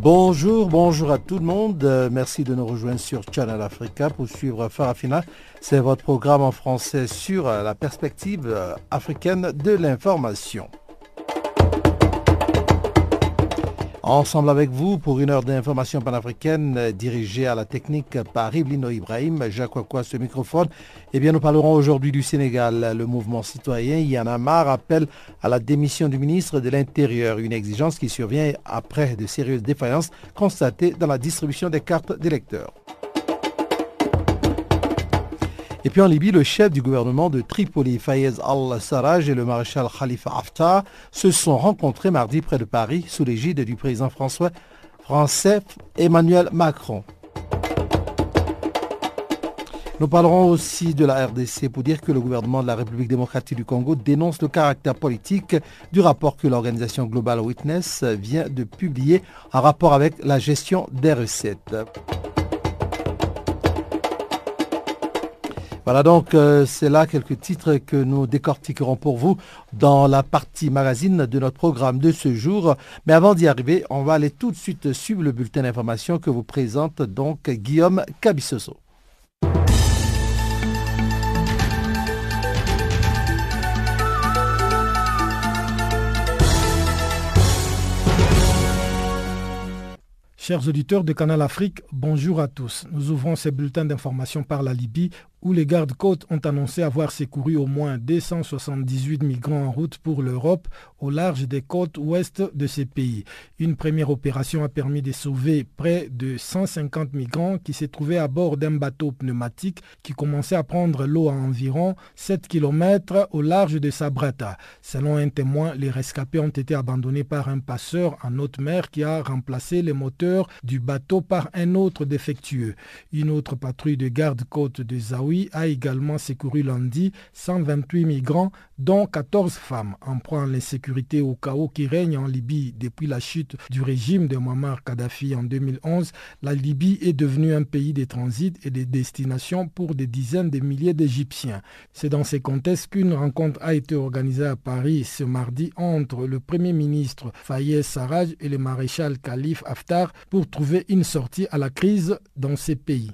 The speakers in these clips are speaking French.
Bonjour, bonjour à tout le monde. Euh, merci de nous rejoindre sur Channel Africa pour suivre Farafina. C'est votre programme en français sur euh, la perspective euh, africaine de l'information. Ensemble avec vous pour une heure d'information panafricaine dirigée à la technique par Iblino Ibrahim, Jacques Wakwa ce microphone. Eh bien, nous parlerons aujourd'hui du Sénégal. Le mouvement citoyen Yanamar appelle à la démission du ministre de l'Intérieur, une exigence qui survient après de sérieuses défaillances constatées dans la distribution des cartes d'électeurs. Et puis en Libye, le chef du gouvernement de Tripoli, Fayez al-Sarraj et le maréchal Khalifa Haftar se sont rencontrés mardi près de Paris sous l'égide du président François français Emmanuel Macron. Nous parlerons aussi de la RDC pour dire que le gouvernement de la République démocratique du Congo dénonce le caractère politique du rapport que l'organisation Global Witness vient de publier en rapport avec la gestion des recettes. Voilà donc, euh, c'est là quelques titres que nous décortiquerons pour vous dans la partie magazine de notre programme de ce jour. Mais avant d'y arriver, on va aller tout de suite suivre le bulletin d'information que vous présente donc Guillaume Cabissoso. Chers auditeurs de Canal Afrique, bonjour à tous. Nous ouvrons ces bulletins d'information par la Libye où les gardes-côtes ont annoncé avoir secouru au moins 278 migrants en route pour l'Europe au large des côtes ouest de ces pays. Une première opération a permis de sauver près de 150 migrants qui se trouvaient à bord d'un bateau pneumatique qui commençait à prendre l'eau à environ 7 km au large de Sabrata. Selon un témoin, les rescapés ont été abandonnés par un passeur en haute mer qui a remplacé les moteurs du bateau par un autre défectueux. Une autre patrouille de garde-côtes de A également secouru lundi 128 migrants, dont 14 femmes. En à l'insécurité au chaos qui règne en Libye depuis la chute du régime de Muammar Kadhafi en 2011, la Libye est devenue un pays de transit et de destination pour des dizaines de milliers d'Égyptiens. C'est dans ces contextes qu'une rencontre a été organisée à Paris ce mardi entre le Premier ministre Fayez Sarraj et le maréchal Khalif Haftar pour trouver une sortie à la crise dans ces pays.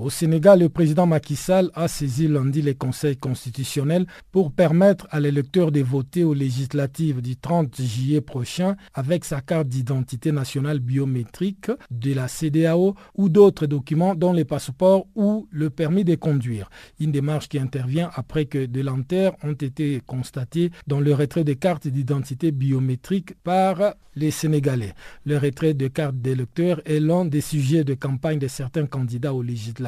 Au Sénégal, le président Macky Sall a saisi lundi les conseils constitutionnels pour permettre à l'électeur de voter aux législatives du 30 juillet prochain avec sa carte d'identité nationale biométrique de la CDAO ou d'autres documents dont les passeports ou le permis de conduire. Une démarche qui intervient après que des lenteurs ont été constatées dans le retrait des cartes d'identité biométriques par les Sénégalais. Le retrait de cartes d'électeurs est l'un des sujets de campagne de certains candidats aux législatives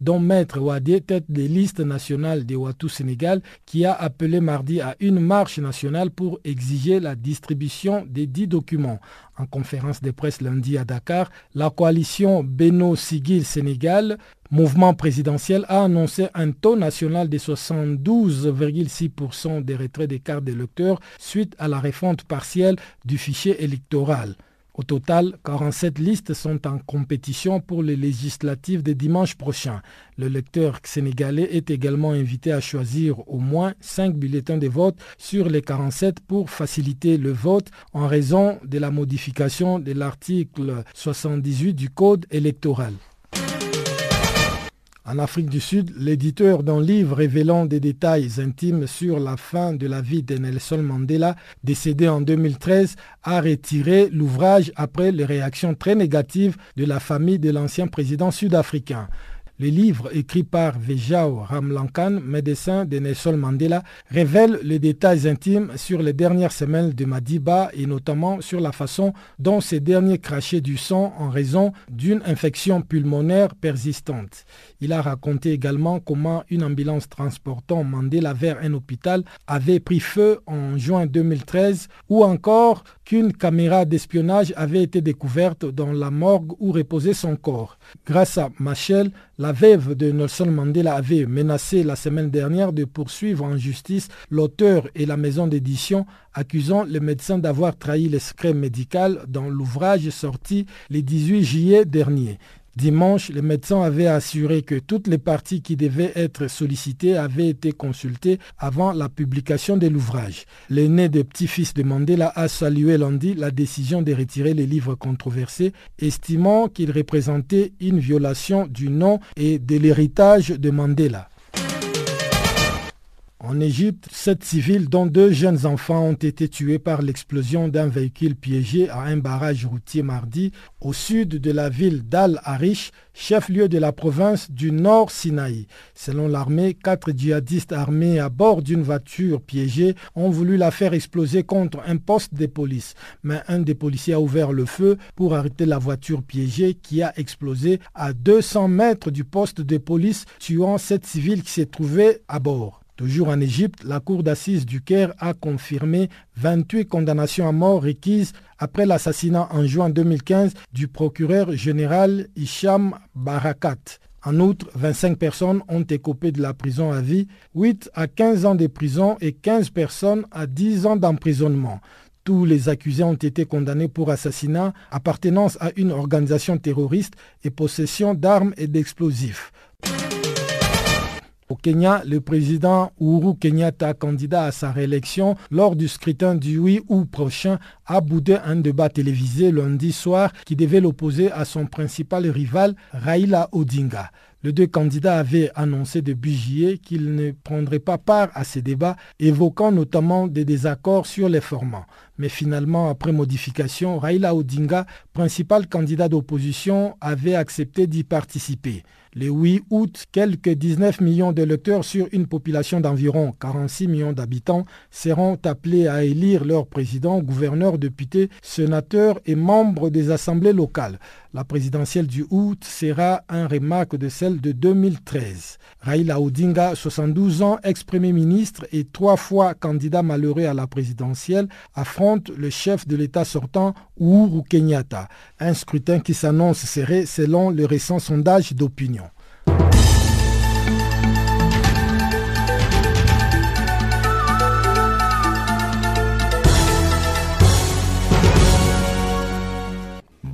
dont Maître Ouadé, tête des listes nationales des Ouattou Sénégal, qui a appelé mardi à une marche nationale pour exiger la distribution des dix documents. En conférence de presse lundi à Dakar, la coalition Beno Sigil Sénégal, mouvement présidentiel, a annoncé un taux national de 72,6% des retraits des cartes d'électeurs suite à la refonte partielle du fichier électoral. Au total, 47 listes sont en compétition pour les législatives de dimanche prochain. Le lecteur sénégalais est également invité à choisir au moins 5 bulletins de vote sur les 47 pour faciliter le vote en raison de la modification de l'article 78 du Code électoral. En Afrique du Sud, l'éditeur d'un livre révélant des détails intimes sur la fin de la vie de Nelson Mandela, décédé en 2013, a retiré l'ouvrage après les réactions très négatives de la famille de l'ancien président sud-africain. Le livre écrit par Vejao Ramlankan, médecin de Nelson Mandela, révèle les détails intimes sur les dernières semaines de Madiba et notamment sur la façon dont ces derniers crachaient du sang en raison d'une infection pulmonaire persistante. Il a raconté également comment une ambulance transportant Mandela vers un hôpital avait pris feu en juin 2013 ou encore qu'une caméra d'espionnage avait été découverte dans la morgue où reposait son corps. Grâce à Machel, la veuve de Nelson Mandela avait menacé la semaine dernière de poursuivre en justice l'auteur et la maison d'édition accusant le médecin d'avoir trahi le secret médical dans l'ouvrage sorti le 18 juillet dernier. Dimanche, le médecin avait assuré que toutes les parties qui devaient être sollicitées avaient été consultées avant la publication de l'ouvrage. L'aîné des petits-fils de Mandela a salué lundi la décision de retirer les livres controversés, estimant qu'il représentait une violation du nom et de l'héritage de Mandela. En Égypte, sept civils, dont deux jeunes enfants, ont été tués par l'explosion d'un véhicule piégé à un barrage routier mardi au sud de la ville d'Al-Arish, chef-lieu de la province du Nord Sinaï. Selon l'armée, quatre djihadistes armés à bord d'une voiture piégée ont voulu la faire exploser contre un poste de police. Mais un des policiers a ouvert le feu pour arrêter la voiture piégée qui a explosé à 200 mètres du poste de police, tuant sept civils qui se trouvaient à bord. Toujours en Égypte, la cour d'assises du Caire a confirmé 28 condamnations à mort requises après l'assassinat en juin 2015 du procureur général Hicham Barakat. En outre, 25 personnes ont écopé de la prison à vie, 8 à 15 ans de prison et 15 personnes à 10 ans d'emprisonnement. Tous les accusés ont été condamnés pour assassinat, appartenance à une organisation terroriste et possession d'armes et d'explosifs. Au Kenya, le président Uhuru Kenyatta, candidat à sa réélection lors du scrutin du 8 août prochain, a boudé un débat télévisé lundi soir qui devait l'opposer à son principal rival Raila Odinga. Les deux candidats avaient annoncé depuis juillet qu'ils ne prendraient pas part à ces débats, évoquant notamment des désaccords sur les formats. Mais finalement, après modification, Raila Odinga, principal candidat d'opposition, avait accepté d'y participer. Le 8 août, quelques 19 millions de lecteurs sur une population d'environ 46 millions d'habitants seront appelés à élire leur président, gouverneur, député, sénateur et membres des assemblées locales. La présidentielle du août sera un remarque de celle de 2013. Raila Odinga, 72 ans, ex-premier ministre et trois fois candidat malheureux à la présidentielle, affronte le chef de l'État sortant, Uhuru Kenyatta. Un scrutin qui s'annonce serré selon le récent sondage d'opinion.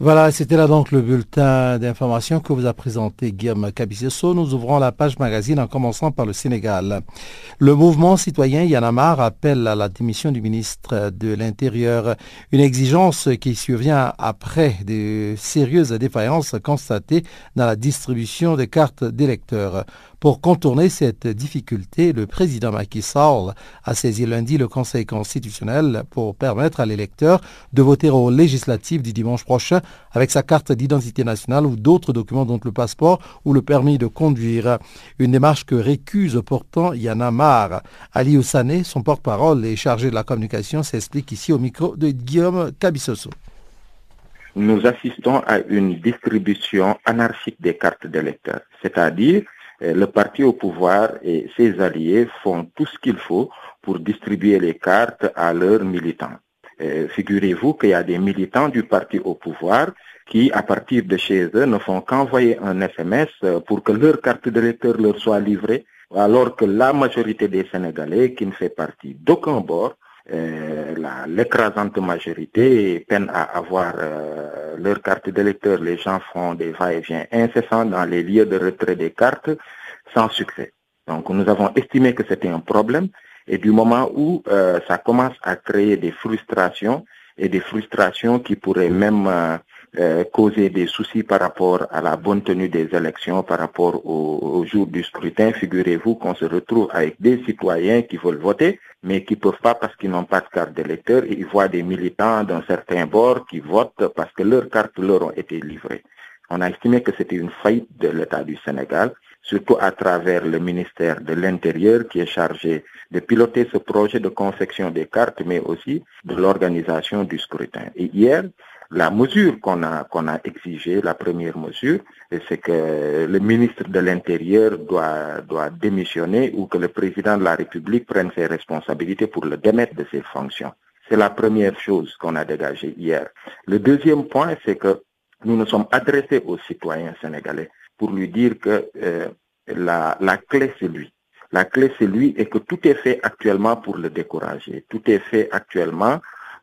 Voilà, c'était là donc le bulletin d'information que vous a présenté Guillaume Cabissoso. Nous ouvrons la page magazine en commençant par le Sénégal. Le mouvement citoyen Yanamar appelle à la démission du ministre de l'Intérieur, une exigence qui survient après de sérieuses défaillances constatées dans la distribution des cartes d'électeurs. Pour contourner cette difficulté, le président Macky Sall a saisi lundi le Conseil constitutionnel pour permettre à l'électeur de voter aux législatives du dimanche prochain avec sa carte d'identité nationale ou d'autres documents dont le passeport ou le permis de conduire. Une démarche que récuse pourtant Yana Mar. Ali Oussane, son porte-parole et chargé de la communication, s'explique ici au micro de Guillaume Cabissoso. Nous assistons à une distribution anarchique des cartes d'électeurs, c'est-à-dire le parti au pouvoir et ses alliés font tout ce qu'il faut pour distribuer les cartes à leurs militants. Figurez-vous qu'il y a des militants du parti au pouvoir qui, à partir de chez eux, ne font qu'envoyer un SMS pour que leur carte d'électeur leur soit livrée, alors que la majorité des Sénégalais, qui ne fait partie d'aucun bord, l'écrasante majorité peine à avoir leur carte d'électeur. Les gens font des va-et-vient incessants dans les lieux de retrait des cartes sans succès. Donc nous avons estimé que c'était un problème et du moment où ça commence à créer des frustrations et des frustrations qui pourraient même euh, causer des soucis par rapport à la bonne tenue des élections, par rapport au, jour du scrutin. Figurez-vous qu'on se retrouve avec des citoyens qui veulent voter, mais qui peuvent pas parce qu'ils n'ont pas de carte d'électeur et ils voient des militants d'un certain bord qui votent parce que leurs cartes leur ont été livrées. On a estimé que c'était une faillite de l'État du Sénégal, surtout à travers le ministère de l'Intérieur qui est chargé de piloter ce projet de confection des cartes, mais aussi de l'organisation du scrutin. Et hier, la mesure qu'on a, a exigée, la première mesure, c'est que le ministre de l'Intérieur doit, doit démissionner ou que le président de la République prenne ses responsabilités pour le démettre de ses fonctions. C'est la première chose qu'on a dégagée hier. Le deuxième point, c'est que nous nous sommes adressés aux citoyens sénégalais pour lui dire que euh, la, clé, c'est lui. La clé, c'est lui et que tout est fait actuellement pour le décourager. Tout est fait actuellement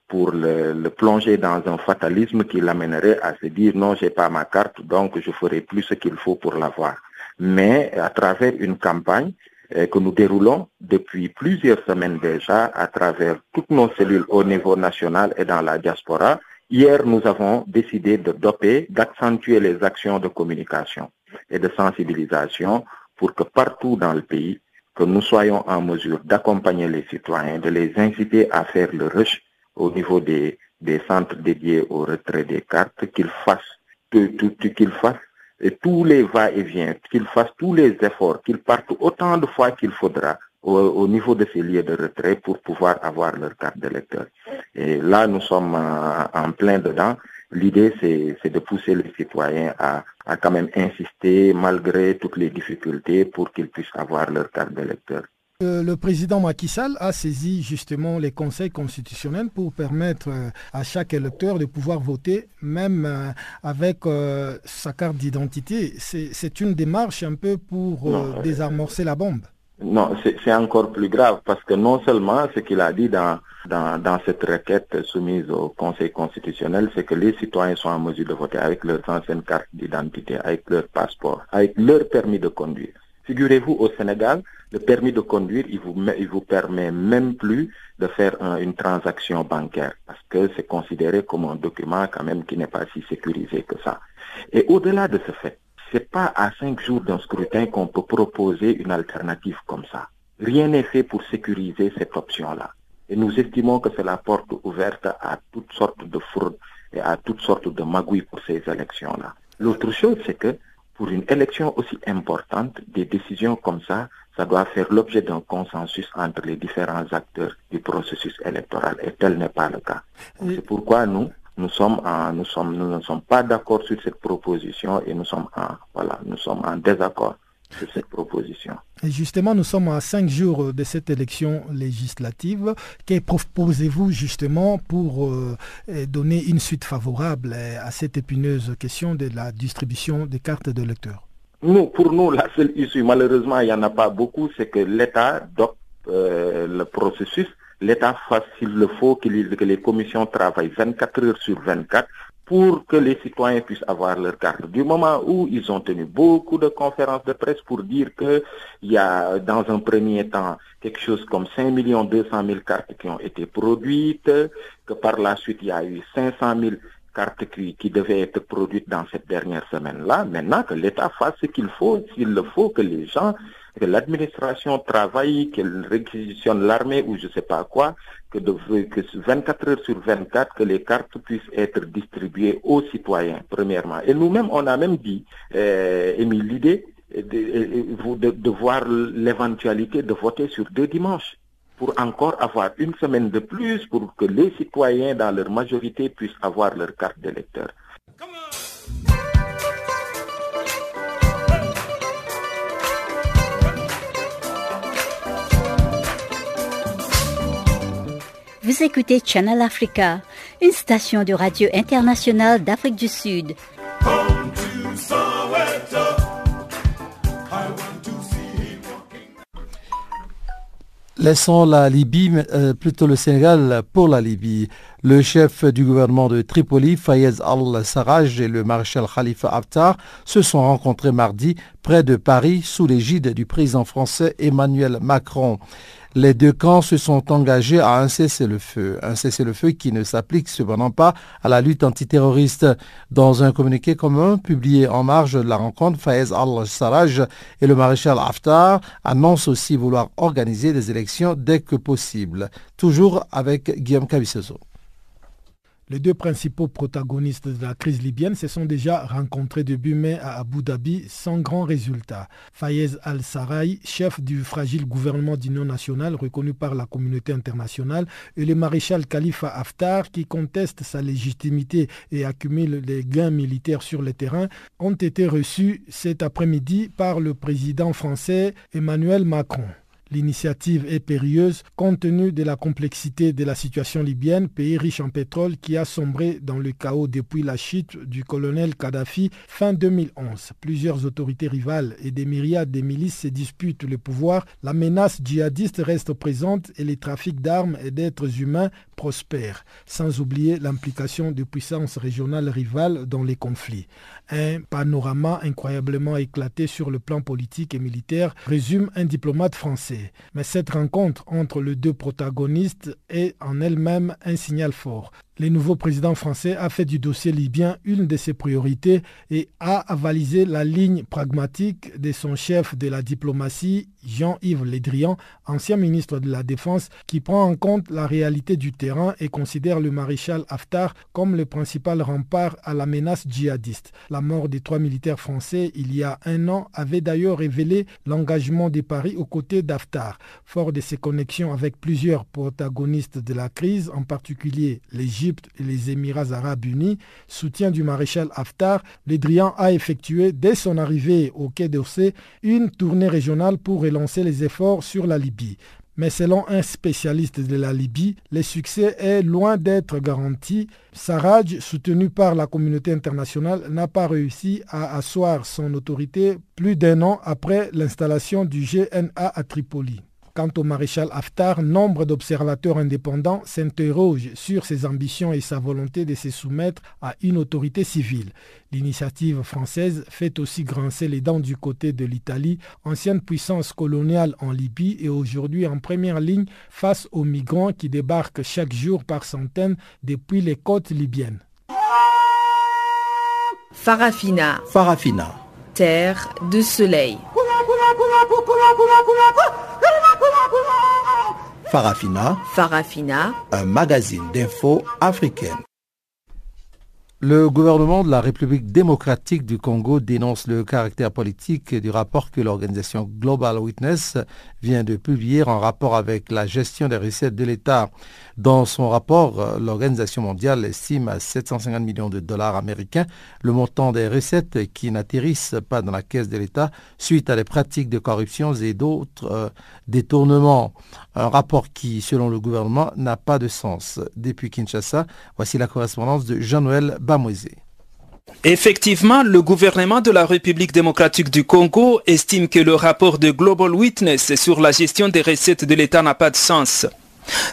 pour le, le plonger dans un fatalisme qui l'amènerait à se dire non, j'ai pas ma carte, donc je ferai plus ce qu'il faut pour l'avoir. Mais à travers une campagne euh, que nous déroulons depuis plusieurs semaines déjà à travers toutes nos cellules au niveau national et dans la diaspora, Hier, nous avons décidé de doper, d'accentuer les actions de communication et de sensibilisation pour que partout dans le pays, que nous soyons en mesure d'accompagner les citoyens, de les inciter à faire le rush au niveau des, des centres dédiés au retrait des cartes, qu'ils fassent tout, qu'ils fassent et tous les va-et-vient, qu'ils fassent tous les efforts, qu'ils partent autant de fois qu'il faudra au, niveau de ces lieux de retrait pour pouvoir avoir leur carte d'électeur. Et là, nous sommes en, plein dedans. L'idée, c'est de pousser les citoyens à, à quand même insister malgré toutes les difficultés pour qu'ils puissent avoir leur carte d'électeur. Euh, le président Macky Sall a saisi justement les conseils constitutionnels pour permettre euh, à chaque électeur de pouvoir voter, même euh, avec sa carte d'identité. C'est une démarche un peu pour désamorcer la bombe. Non, c'est encore plus grave parce que non seulement ce qu'il a dit dans, dans, dans, cette requête soumise au Conseil constitutionnel, c'est que les citoyens sont en mesure de voter avec leurs anciennes cartes d'identité, avec leur passeport, avec leur permis de conduire. Figurez-vous, au Sénégal, le permis de conduire, il vous, il vous permet même plus de faire une transaction bancaire parce que c'est considéré comme un document quand même qui n'est pas si sécurisé que ça. Et au-delà de ce fait, c'est pas à cinq jours d'un scrutin qu'on peut proposer une alternative comme ça. Rien n'est fait pour sécuriser cette option-là. Et nous estimons que c'est la porte ouverte à toutes sortes de fraudes et à toutes sortes de magouilles pour ces élections-là. L'autre chose, c'est que pour une élection aussi importante, des décisions comme ça, ça doit faire l'objet d'un consensus entre les différents acteurs du processus électoral. Et tel n'est pas le cas. C'est pourquoi nous, nous sommes nous sommes, nous ne sommes pas d'accord sur cette proposition et nous sommes en, voilà, nous sommes en désaccord sur cette proposition. Et justement, nous sommes à cinq jours de cette élection législative. Que proposez-vous justement pour euh, donner une suite favorable à cette épineuse question de la distribution des cartes de lecteurs? Nous, Pour nous, la seule issue, malheureusement, il n'y en a pas beaucoup, c'est que l'État doit euh, le processus l'État fasse s'il le faut, que les, commissions travaillent 24 heures sur 24 pour que les citoyens puissent avoir leur carte. Du moment où ils ont tenu beaucoup de conférences de presse pour dire qu'il y a dans un premier temps quelque chose comme 5 200 000 cartes qui ont été produites, que par la suite il y a eu 500 000 cartes qui, qui devaient être produites dans cette dernière semaine-là. Maintenant que l'État fasse ce qu'il faut, s'il le faut, que les gens que l'administration travaille, qu'elle réquisitionne l'armée ou je ne sais pas quoi, que, de, que 24 heures sur 24, que les cartes puissent être distribuées aux citoyens, premièrement. Et nous-mêmes, on a même dit, euh, émis l'idée de, de, de voir l'éventualité de voter sur deux dimanches pour encore avoir une semaine de plus pour que les citoyens, dans leur majorité, puissent avoir leur carte d'électeur. Vous écoutez Channel Africa, une station de radio internationale d'Afrique du Sud. Laissons la Libye, euh, plutôt le Sénégal pour la Libye. Le chef du gouvernement de Tripoli, Fayez al-Sarraj, et le maréchal Khalifa Haftar se sont rencontrés mardi près de Paris sous l'égide du président français Emmanuel Macron. Les deux camps se sont engagés à un cessez-le-feu, un cessez-le-feu qui ne s'applique cependant pas à la lutte antiterroriste. Dans un communiqué commun publié en marge de la rencontre, Fayez al-Sarraj et le maréchal Haftar annoncent aussi vouloir organiser des élections dès que possible, toujours avec Guillaume Cavicioso. Les deux principaux protagonistes de la crise libyenne se sont déjà rencontrés début mai à Abu Dhabi sans grand résultat. Fayez al-Sarraj, chef du fragile gouvernement d'union nationale reconnu par la communauté internationale, et le maréchal Khalifa Haftar, qui conteste sa légitimité et accumule des gains militaires sur le terrain, ont été reçus cet après-midi par le président français Emmanuel Macron. L'initiative est périlleuse compte tenu de la complexité de la situation libyenne, pays riche en pétrole qui a sombré dans le chaos depuis la chute du colonel Kadhafi fin 2011. Plusieurs autorités rivales et des myriades de milices se disputent le pouvoir. La menace djihadiste reste présente et les trafics d'armes et d'êtres humains prospèrent, sans oublier l'implication de puissances régionales rivales dans les conflits. Un panorama incroyablement éclaté sur le plan politique et militaire, résume un diplomate français. Mais cette rencontre entre les deux protagonistes est en elle-même un signal fort. Le nouveau président français a fait du dossier libyen une de ses priorités et a avalisé la ligne pragmatique de son chef de la diplomatie, Jean-Yves Le Drian, ancien ministre de la Défense, qui prend en compte la réalité du terrain et considère le maréchal Haftar comme le principal rempart à la menace djihadiste. La mort des trois militaires français il y a un an avait d'ailleurs révélé l'engagement de Paris aux côtés d'Haftar. Fort de ses connexions avec plusieurs protagonistes de la crise, en particulier l'Égypte, et les Émirats arabes unis, soutien du maréchal Haftar, le Drian a effectué dès son arrivée au Quai d'Orsay une tournée régionale pour relancer les efforts sur la Libye. Mais selon un spécialiste de la Libye, le succès est loin d'être garanti. Sarraj, soutenu par la communauté internationale, n'a pas réussi à asseoir son autorité plus d'un an après l'installation du GNA à Tripoli. Quant au maréchal Haftar, nombre d'observateurs indépendants s'interrogent sur ses ambitions et sa volonté de se soumettre à une autorité civile. L'initiative française fait aussi grincer les dents du côté de l'Italie, ancienne puissance coloniale en Libye et aujourd'hui en première ligne face aux migrants qui débarquent chaque jour par centaines depuis les côtes libyennes. Farafina. Farafina. Terre de soleil. Farafina. Farafina. Un magazine d'infos africaine. Le gouvernement de la République démocratique du Congo dénonce le caractère politique du rapport que l'organisation Global Witness vient de publier en rapport avec la gestion des recettes de l'État. Dans son rapport, l'Organisation mondiale estime à 750 millions de dollars américains le montant des recettes qui n'atterrissent pas dans la caisse de l'État suite à des pratiques de corruption et d'autres euh, détournements. Un rapport qui, selon le gouvernement, n'a pas de sens. Depuis Kinshasa, voici la correspondance de Jean-Noël Bamoisé. Effectivement, le gouvernement de la République démocratique du Congo estime que le rapport de Global Witness sur la gestion des recettes de l'État n'a pas de sens.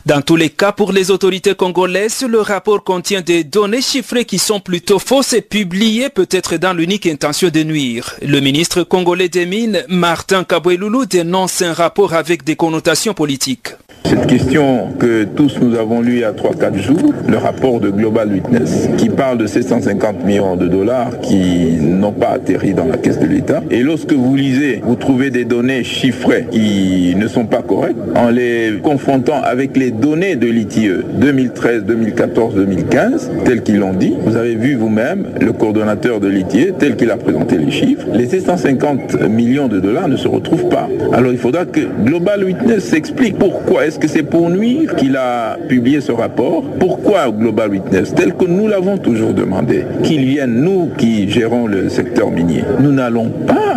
Dans tous les cas, pour les autorités congolaises, le rapport contient des données chiffrées qui sont plutôt fausses et publiées peut-être dans l'unique intention de nuire. Le ministre congolais des Mines, Martin Kaboueloulou, dénonce un rapport avec des connotations politiques. Cette question que tous nous avons lue il y a 3-4 jours, le rapport de Global Witness, qui parle de 750 millions de dollars qui n'ont pas atterri dans la caisse de l'État. Et lorsque vous lisez, vous trouvez des données chiffrées qui ne sont pas correctes, en les confrontant avec les données de l'ITIE 2013, 2014, 2015, telles qu'ils l'ont dit. Vous avez vu vous-même le coordonnateur de l'ITIE, tel qu'il a présenté les chiffres. Les 750 millions de dollars ne se retrouvent pas. Alors il faudra que Global Witness s'explique pourquoi est-ce que c'est pour nuire qu'il a publié ce rapport? Pourquoi Global Witness Tel que nous l'avons toujours demandé. Qu'il vienne, nous qui gérons le secteur minier? Nous n'allons pas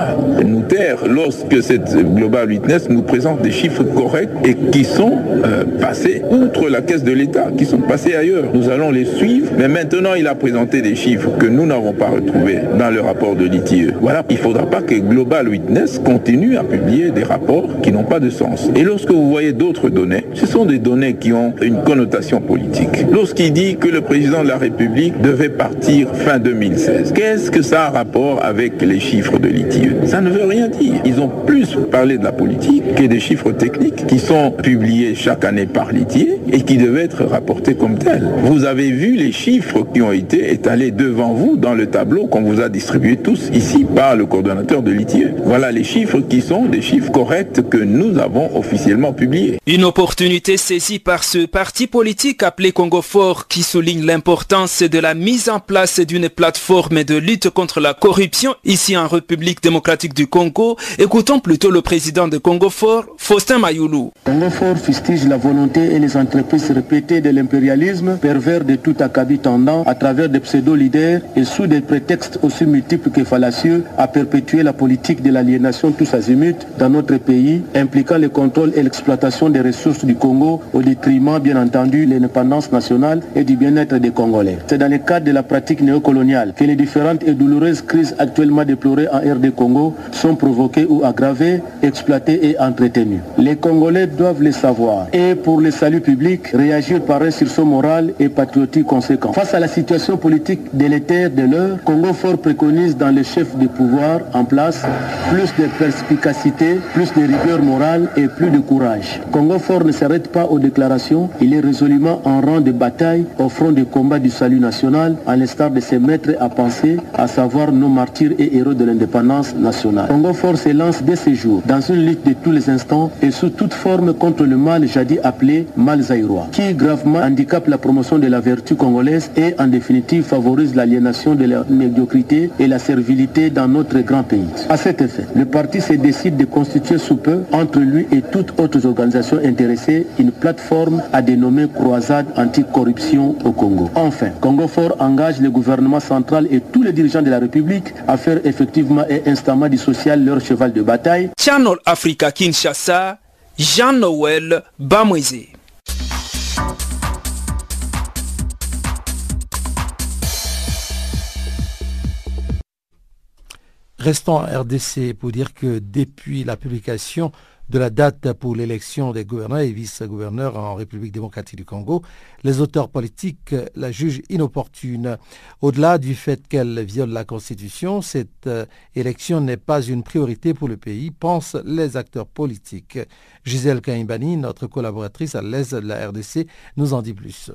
lorsque cette Global Witness nous présente des chiffres corrects et qui sont euh, passés outre la caisse de l'État, qui sont passés ailleurs. Nous allons les suivre, mais maintenant il a présenté des chiffres que nous n'avons pas retrouvés dans le rapport de l'ITIE. Voilà, il ne faudra pas que Global Witness continue à publier des rapports qui n'ont pas de sens. Et lorsque vous voyez d'autres données, ce sont des données qui ont une connotation politique. Lorsqu'il dit que le président de la République devait partir fin 2016, qu'est-ce que ça a rapport avec les chiffres de l'ITIE Ça ne veut rien dire. Ils ont plus parlé de la politique que des chiffres techniques qui sont publiés chaque année par l'ITIE et qui devaient être rapportés comme tels. Vous avez vu les chiffres qui ont été étalés devant vous dans le tableau qu'on vous a distribué tous ici par le coordonnateur de l'ITIE. Voilà les chiffres qui sont des chiffres corrects que nous avons officiellement publiés. Une opportunité saisie par ce parti politique appelé Congo Fort qui souligne l'importance de la mise en place d'une plateforme de lutte contre la corruption ici en République démocratique du Congo. Écoutons plutôt le président de Congo Fort, Faustin Mayoulou. Congo Fort fustige la volonté et les entreprises répétées de l'impérialisme pervers de tout acabit tendant à travers des pseudo-leaders et sous des prétextes aussi multiples que fallacieux à perpétuer la politique de l'aliénation tous azimuts dans notre pays, impliquant le contrôle et l'exploitation des ressources du Congo au détriment, bien entendu, de l'indépendance nationale et du bien-être des Congolais. C'est dans le cadre de la pratique néocoloniale que les différentes et douloureuses crises actuellement déplorées en RD Congo sont provoquées ou aggravées, exploitées et entretenues. Les Congolais doivent le savoir et pour le salut public, réagir par un sursaut moral et patriotique conséquent. Face à la situation politique délétère de l'heure, Congo Fort préconise dans les chefs de pouvoir en place plus de perspicacité, plus de rigueur morale et plus de courage. Congo Fort ne s'arrête pas aux déclarations, il est résolument en rang de bataille au front des combats du salut national, à l'instar de ses maîtres à penser, à savoir nos martyrs et héros de l'indépendance nationale. Fort s'élance dès ces jours dans une lutte de tous les instants et sous toute forme contre le mal jadis appelé mal zaïrois, qui gravement handicape la promotion de la vertu congolaise et en définitive favorise l'aliénation de la médiocrité et la servilité dans notre grand pays. À cet effet, le parti se décide de constituer sous peu, entre lui et toutes autres organisations intéressées, une plateforme à dénommer Croisade anticorruption au Congo. Enfin, Congo Fort engage le gouvernement central et tous les dirigeants de la République à faire effectivement et instamment du social leur cheval de bataille. Channel Africa Kinshasa, Jean-Noël Bamweze. Restons en RDC pour dire que depuis la publication de la date pour l'élection des gouverneurs et vice-gouverneurs en République démocratique du Congo, les auteurs politiques la jugent inopportune. Au-delà du fait qu'elle viole la Constitution, cette euh, élection n'est pas une priorité pour le pays, pensent les acteurs politiques. Gisèle Kaimbani, notre collaboratrice à l'aise de la RDC, nous en dit plus.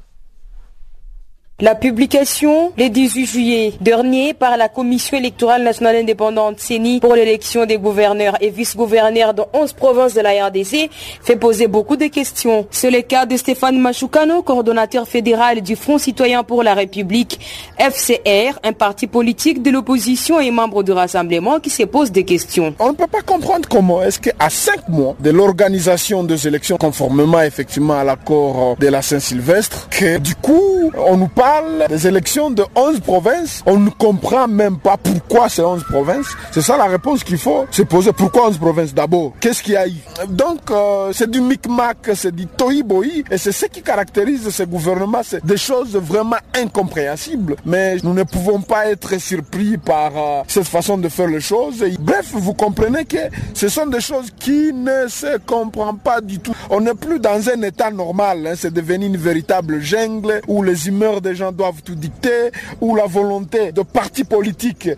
La publication le 18 juillet dernier par la Commission électorale nationale indépendante CENI pour l'élection des gouverneurs et vice-gouverneurs dans 11 provinces de la RDC fait poser beaucoup de questions. C'est le cas de Stéphane Machoukano, coordonnateur fédéral du Front citoyen pour la République, FCR, un parti politique de l'opposition et membre du rassemblement qui se pose des questions. On ne peut pas comprendre comment est-ce qu'à 5 mois de l'organisation des élections conformément effectivement à l'accord de la Saint-Sylvestre, que du coup on nous parle des élections de 11 provinces, on ne comprend même pas pourquoi c'est 11 provinces. C'est ça la réponse qu'il faut se poser. Pourquoi 11 provinces d'abord? Qu'est-ce qu'il y a eu? Donc euh, c'est du micmac, c'est du tohi-bohi et c'est ce qui caractérise ce gouvernement. C'est des choses vraiment incompréhensibles. Mais nous ne pouvons pas être surpris par euh, cette façon de faire les choses. Et, bref, vous comprenez que ce sont des choses qui ne se comprennent pas du tout. On n'est plus dans un état normal. Hein. C'est devenu une véritable jungle où les humeurs des gens doivent tout dicter, où la volonté de partis politiques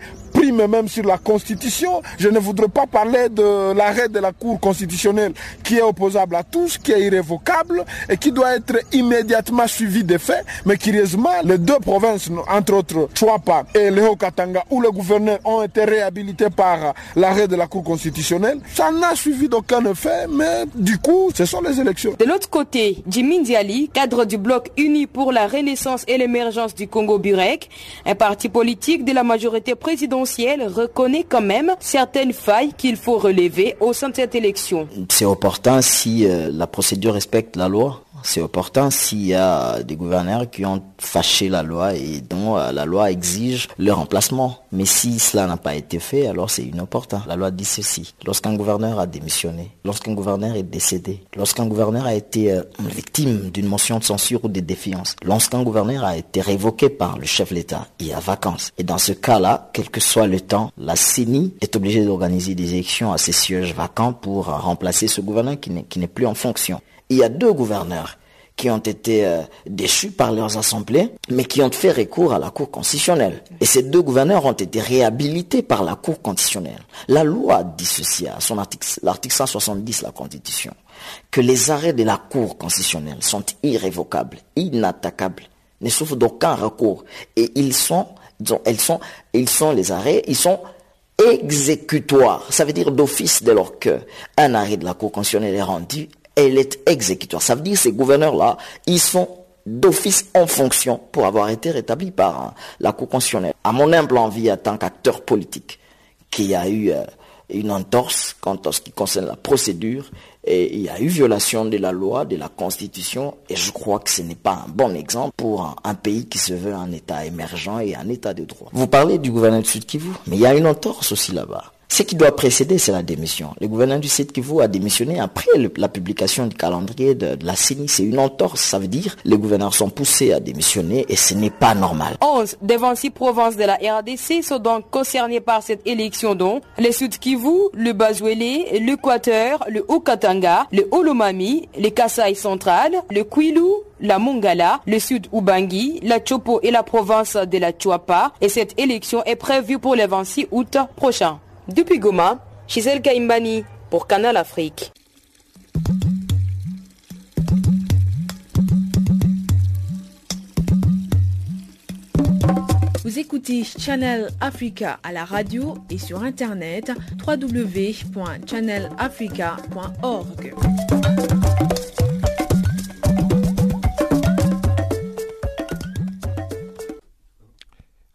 prime même sur la Constitution. Je ne voudrais pas parler de l'arrêt de la Cour constitutionnelle qui est opposable à tous, qui est irrévocable et qui doit être immédiatement suivi des faits. Mais curieusement, les deux provinces, entre autres Chouapa et Léo Katanga, où les gouverneurs ont été réhabilités par l'arrêt de la Cour constitutionnelle, ça n'a suivi d'aucun effet, mais du coup, ce sont les élections. De l'autre côté, Jimmy Ndiali, cadre du bloc uni pour la renaissance et l'émergence du Congo Burek, un parti politique de la majorité présidentielle reconnaît quand même certaines failles qu'il faut relever au sein de cette élection. C'est opportun si euh, la procédure respecte la loi C'est opportun s'il y a des gouverneurs qui ont fâché la loi et dont euh, la loi exige le remplacement. Mais si cela n'a pas été fait, alors c'est inopportun. La loi dit ceci. Lorsqu'un gouverneur a démissionné, lorsqu'un gouverneur est décédé, lorsqu'un gouverneur a été euh, victime d'une motion de censure ou de défiance, lorsqu'un gouverneur a été révoqué par le chef de l'État, il y a vacances. Et dans ce cas-là, quel que soit le temps, la CENI est obligée d'organiser des élections à ces sièges vacants pour remplacer ce gouverneur qui n'est plus en fonction il y a deux gouverneurs qui ont été euh, déchus par leurs assemblées, mais qui ont fait recours à la Cour constitutionnelle. Et ces deux gouverneurs ont été réhabilités par la Cour constitutionnelle. La loi dit ceci à son article, l'article 170 de la Constitution, que les arrêts de la Cour constitutionnelle sont irrévocables, inattaquables, ne souffrent d'aucun recours. Et ils sont, ils sont les arrêts, ils sont exécutoires. Ça veut dire d'office dès lors qu'un arrêt de la Cour constitutionnelle est rendu, elle est exécutoire. Ça veut dire que ces gouverneurs-là, ils sont d'office en fonction pour avoir été rétablis par hein, la Cour constitutionnelle. À mon humble envie, en tant qu'acteur politique, qu'il y a eu euh, une entorse quant à ce qui concerne la procédure, et il y a eu violation de la loi, de la Constitution, et je crois que ce n'est pas un bon exemple pour un, pays qui se veut un État émergent et un État de droit. Vous parlez du gouverneur du Sud Kivu, mais il y a une entorse aussi là-bas. Ce qui doit précéder, c'est la démission. Le gouverneur du Sud Kivu a démissionné après la publication du calendrier de, la CENI. C'est une entorse. Ça veut dire les gouverneurs sont poussés à démissionner et ce n'est pas normal. 11 des 26 provinces de la RDC sont donc concernées par cette élection dont le Sud Kivu, le Bazouélé, l'Équateur, le Haut-Katanga, le Olomami, le Kasaï central, le Kwilu, la Mongala, le Sud Ubangi, la Chopo et la province de la Chuapa. Et cette élection est prévue pour le 26 août prochain. Depuis Goma, Gisèle Kaimbani pour Canal Afrique. Vous écoutez Channel Africa à la radio et sur internet www.channelafrica.org.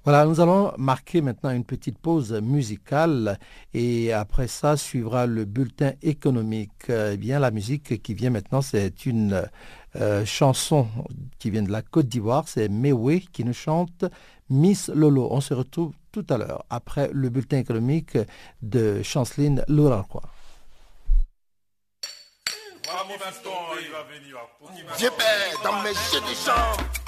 Voilà, nous allons marquer maintenant une petite pause musicale et après ça suivra le bulletin économique. Eh bien, la musique qui vient maintenant, c'est une euh, chanson qui vient de la Côte d'Ivoire, c'est Mewe qui nous chante Miss Lolo. On se retrouve tout à l'heure après le bulletin économique de Chanceline chant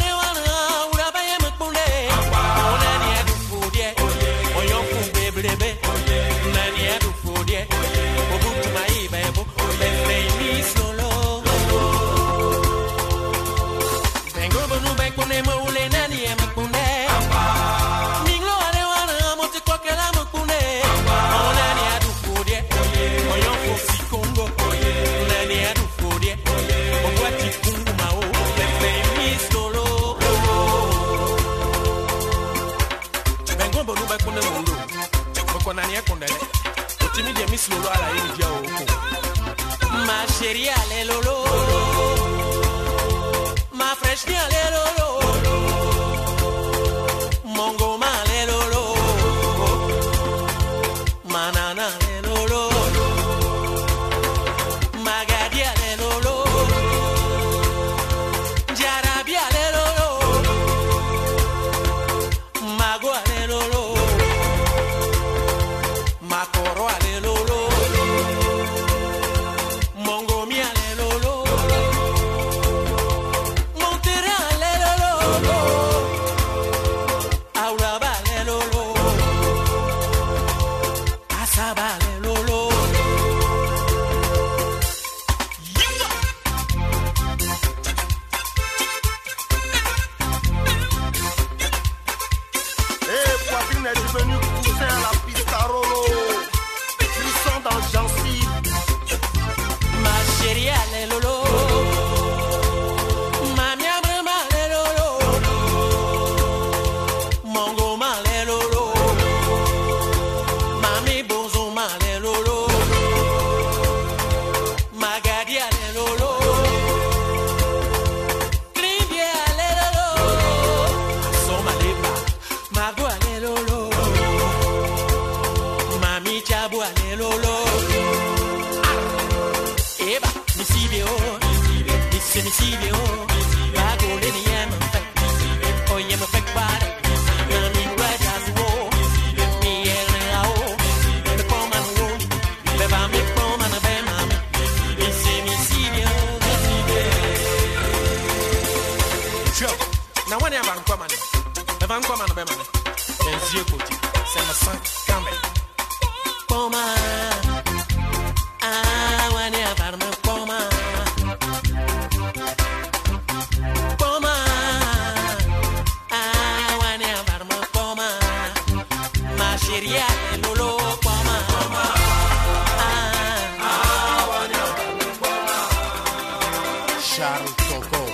miss lolo ala yini dia oko. Ma chérie ale lolo. Ma fraîche ni ale lolo. Bonjour,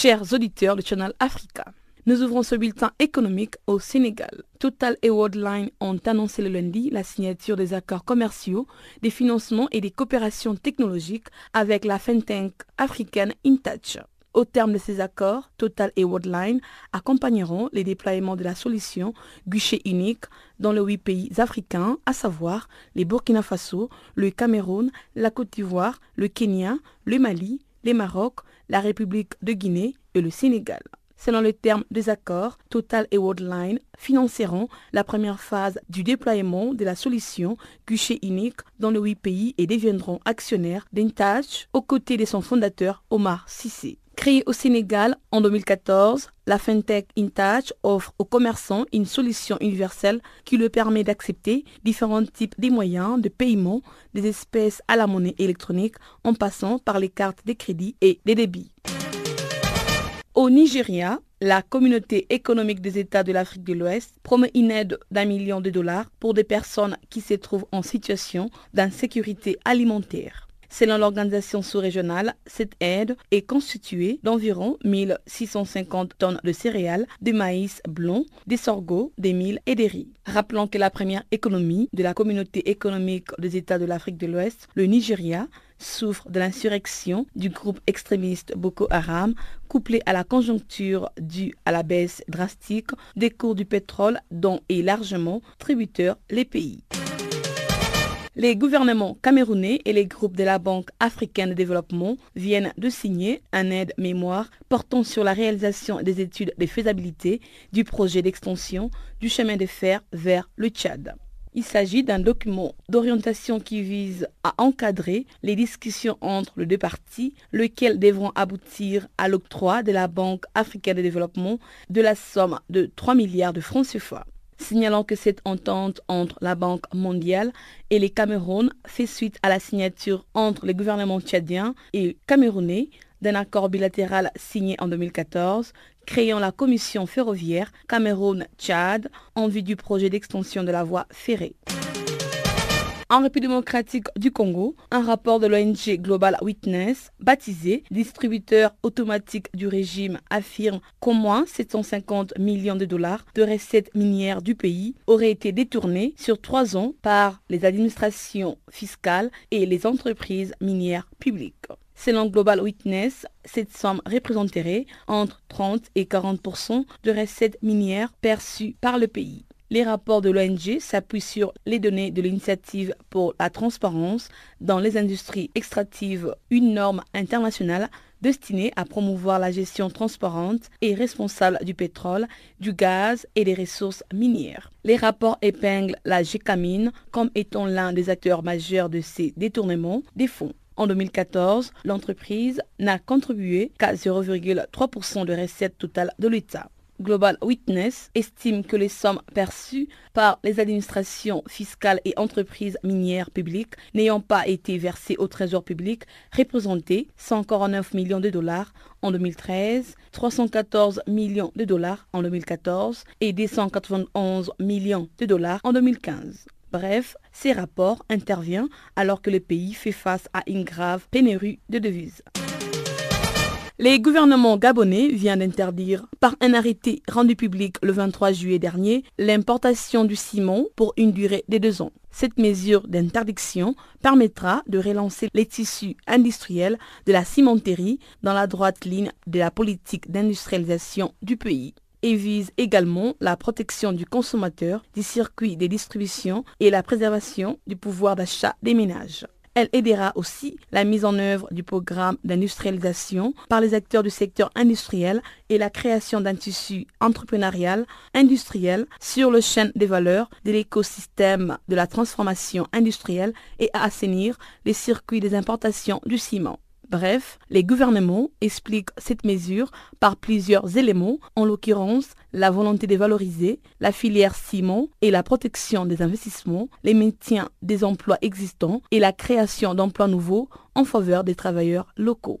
chers auditeurs de Channel Africa. Nous ouvrons ce bulletin économique au Sénégal. Total et Worldline ont annoncé le lundi la signature des accords commerciaux, des financements et des coopérations technologiques avec la fintech africaine InTouch. Au terme de ces accords, Total et Worldline accompagneront les déploiements de la solution guichet unique dans les huit pays africains, à savoir les Burkina Faso, le Cameroun, la Côte d'Ivoire, le Kenya, le Mali, les Maroc, la République de Guinée et le Sénégal. Selon le terme des accords, Total et Worldline financeront la première phase du déploiement de la solution guichet unique dans les huit pays et deviendront actionnaires d'Intouch aux côtés de son fondateur Omar Sissé. Créée au Sénégal en 2014, la FinTech InTouch offre aux commerçants une solution universelle qui leur permet d'accepter différents types de moyens de paiement, des espèces à la monnaie électronique en passant par les cartes de crédit et des débits. Au Nigeria, la communauté économique des États de l'Afrique de l'Ouest promet une aide d'un million de dollars pour des personnes qui se trouvent en situation d'insécurité alimentaire. Selon l'organisation sous-régionale, cette aide est constituée d'environ 1650 tonnes de céréales, de maïs blanc, des sorgho, des milles et des riz. Rappelons que la première économie de la communauté économique des États de l'Afrique de l'Ouest, le Nigeria, souffre de l'insurrection du groupe extrémiste Boko Haram, couplée à la conjoncture due à la baisse drastique des cours du pétrole dont est largement tributaire les pays. Les gouvernements camerounais et les groupes de la Banque africaine de développement viennent de signer un aide mémoire portant sur la réalisation des études de faisabilité du projet d'extension du chemin de fer vers le Tchad. Il s'agit d'un document d'orientation qui vise à encadrer les discussions entre les deux parties, lesquelles devront aboutir à l'octroi de la Banque africaine de développement de la somme de 3 milliards de francs CFA. Signalant que cette entente entre la Banque mondiale et les Cameroun fait suite à la signature entre les gouvernements tchadiens et camerounais d'un accord bilatéral signé en 2014 créant la commission ferroviaire Cameroun-Tchad en vue du projet d'extension de la voie ferrée. En République démocratique du Congo, un rapport de l'ONG Global Witness, baptisé distributeur automatique du régime, affirme qu'au moins 750 millions de dollars de recettes minières du pays auraient été détournés sur trois ans par les administrations fiscales et les entreprises minières publiques. Selon Global Witness, cette somme représenterait entre 30 et 40% de recettes minières perçues par le pays. Les rapports de l'ONG s'appuient sur les données de l'initiative pour la transparence dans les industries extractives, une norme internationale destinée à promouvoir la gestion transparente et responsable du pétrole, du gaz et des ressources minières. Les rapports épinglent la GECAMINE comme étant l'un des acteurs majeurs de ces détournements des fonds. En 2014, l'entreprise n'a contribué qu'à 0,3% de recettes totales de l'État. Global Witness estime que les sommes perçues par les administrations fiscales et entreprises minières publiques n'ayant pas été versées au trésor public représentaient 149 millions de dollars en 2013, 314 millions de dollars en 2014 et 291 millions de dollars en 2015. Bref, ces rapports interviennent alors que le pays fait face à une grave pénurie de devises. Les gouvernements gabonais viennent d'interdire, par un arrêté rendu public le 23 juillet dernier, l'importation du ciment pour une durée de deux ans. Cette mesure d'interdiction permettra de relancer les tissus industriels de la cimenterie dans la droite ligne de la politique d'industrialisation du pays et vise également la protection du consommateur, du circuit de distribution et la préservation du pouvoir d'achat des ménages. Elle aidera aussi la mise en œuvre du programme d'industrialisation par les acteurs du secteur industriel et la création d'un tissu entrepreneurial industriel sur le chaîne des valeurs de l'écosystème de la transformation industrielle et à assainir les circuits des importations du ciment. Bref, les gouvernements expliquent cette mesure par plusieurs éléments, en l'occurrence la volonté de valoriser la filière ciment et la protection des investissements, les maintiens des emplois existants et la création d'emplois nouveaux en faveur des travailleurs locaux.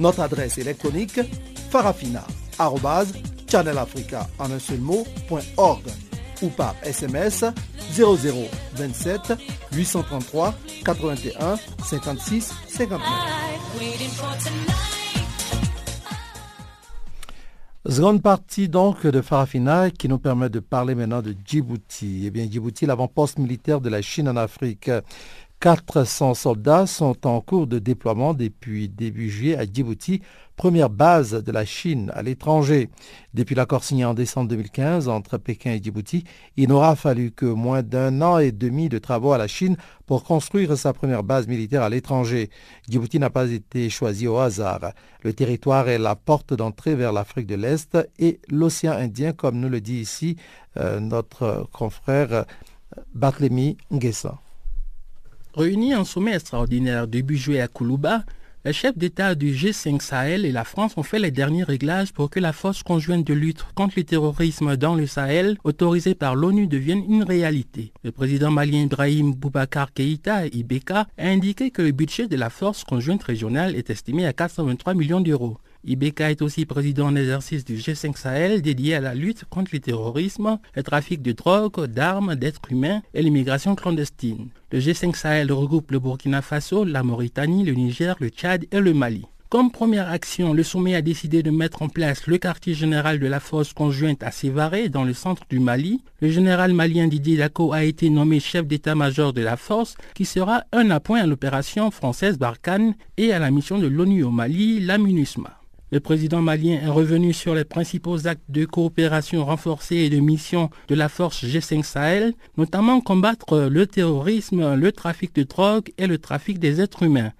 Notre adresse électronique farafina.channelafrica ou par SMS 0027 833 81 56 59. Seconde partie donc de Farafina qui nous permet de parler maintenant de Djibouti. Eh bien, Djibouti, l'avant-poste militaire de la Chine en Afrique. 400 soldats sont en cours de déploiement depuis début juillet à Djibouti, première base de la Chine à l'étranger. Depuis l'accord signé en décembre 2015 entre Pékin et Djibouti, il n'aura fallu que moins d'un an et demi de travaux à la Chine pour construire sa première base militaire à l'étranger. Djibouti n'a pas été choisi au hasard. Le territoire est la porte d'entrée vers l'Afrique de l'Est et l'océan Indien, comme nous le dit ici euh, notre confrère Barthélemy Nguessa. Réunis en sommet extraordinaire début juillet à Koulouba, les chefs d'État du G5 Sahel et la France ont fait les derniers réglages pour que la force conjointe de lutte contre le terrorisme dans le Sahel, autorisée par l'ONU, devienne une réalité. Le président malien Ibrahim Boubacar Keïta, IBK, a indiqué que le budget de la force conjointe régionale est estimé à 423 millions d'euros. Ibeka est aussi président en exercice du G5 Sahel dédié à la lutte contre le terrorisme, le trafic de drogue, d'armes, d'êtres humains et l'immigration clandestine. Le G5 Sahel regroupe le Burkina Faso, la Mauritanie, le Niger, le Tchad et le Mali. Comme première action, le sommet a décidé de mettre en place le quartier général de la force conjointe à Sévaré, dans le centre du Mali. Le général malien Didier Daco a été nommé chef d'état-major de la force, qui sera un appoint à l'opération française Barkhane et à la mission de l'ONU au Mali, la MINUSMA. Le président malien est revenu sur les principaux actes de coopération renforcée et de mission de la force G5 Sahel, notamment combattre le terrorisme, le trafic de drogue et le trafic des êtres humains.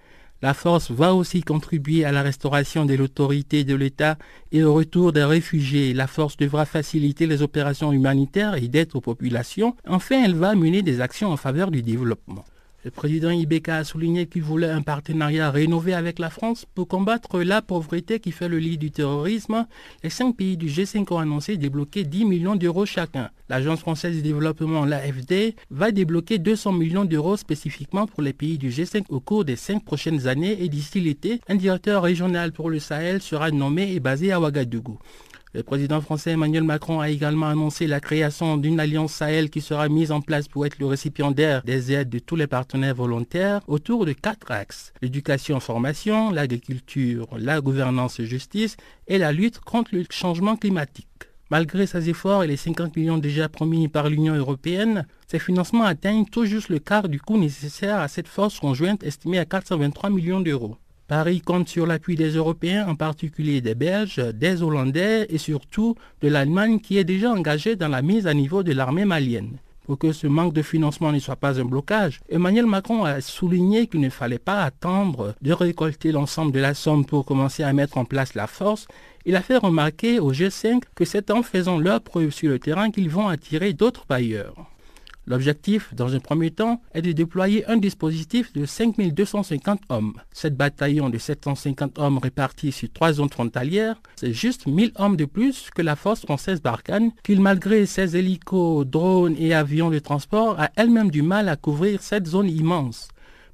La force va aussi contribuer à la restauration de l'autorité de l'État et au retour des réfugiés. La force devra faciliter les opérations humanitaires et d'aide aux populations. Enfin, elle va mener des actions en faveur du développement. Le président Ibeka a souligné qu'il voulait un partenariat rénové avec la France pour combattre la pauvreté qui fait le lit du terrorisme. Les cinq pays du G5 ont annoncé débloquer 10 millions d'euros chacun. L'Agence française de développement, l'AFD, va débloquer 200 millions d'euros spécifiquement pour les pays du G5 au cours des cinq prochaines années et d'ici l'été, un directeur régional pour le Sahel sera nommé et basé à Ouagadougou. Le président français Emmanuel Macron a également annoncé la création d'une alliance Sahel qui sera mise en place pour être le récipiendaire des aides de tous les partenaires volontaires autour de quatre axes. L'éducation-formation, l'agriculture, la gouvernance-justice et la lutte contre le changement climatique. Malgré ces efforts et les 50 millions déjà promis par l'Union européenne, ces financements atteignent tout juste le quart du coût nécessaire à cette force conjointe estimée à 423 millions d'euros. Paris compte sur l'appui des Européens, en particulier des Belges, des Hollandais et surtout de l'Allemagne qui est déjà engagée dans la mise à niveau de l'armée malienne. Pour que ce manque de financement ne soit pas un blocage, Emmanuel Macron a souligné qu'il ne fallait pas attendre de récolter l'ensemble de la somme pour commencer à mettre en place la force. Il a fait remarquer au G5 que c'est en faisant leur preuve sur le terrain qu'ils vont attirer d'autres bailleurs. L'objectif, dans un premier temps, est de déployer un dispositif de 5250 hommes. Cette bataillon de 750 hommes répartis sur trois zones frontalières, c'est juste 1000 hommes de plus que la force française Barkhane, qui malgré ses hélicos, drones et avions de transport, a elle-même du mal à couvrir cette zone immense.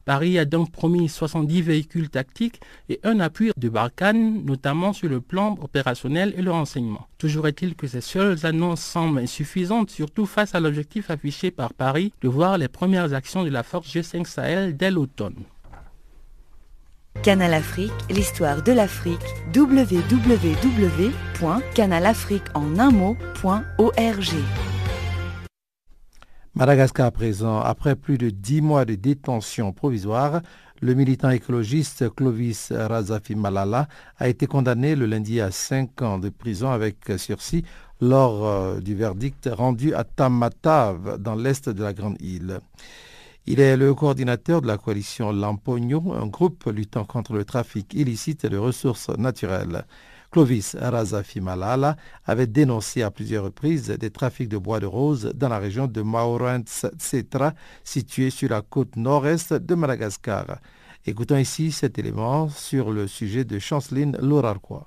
Paris a donc promis 70 véhicules tactiques et un appui de Barkhane, notamment sur le plan opérationnel et le renseignement. Toujours est-il que ces seules annonces semblent insuffisantes, surtout face à l'objectif affiché par Paris de voir les premières actions de la force G5 Sahel dès l'automne. Canal Afrique, l'histoire de l'Afrique, www.canalafriqueenunmot.org Madagascar à présent, après plus de dix mois de détention provisoire, le militant écologiste Clovis Razafi Malala a été condamné le lundi à cinq ans de prison avec sursis lors euh, du verdict rendu à Tamatav dans l'est de la Grande Île. Il est le coordinateur de la coalition Lampogno, un groupe luttant contre le trafic illicite de ressources naturelles. Clovis Razafi Malala avait dénoncé à plusieurs reprises des trafics de bois de rose dans la région de Maurens-Setra, située sur la côte nord-est de Madagascar. Écoutons ici cet élément sur le sujet de Chanceline Lorarquois.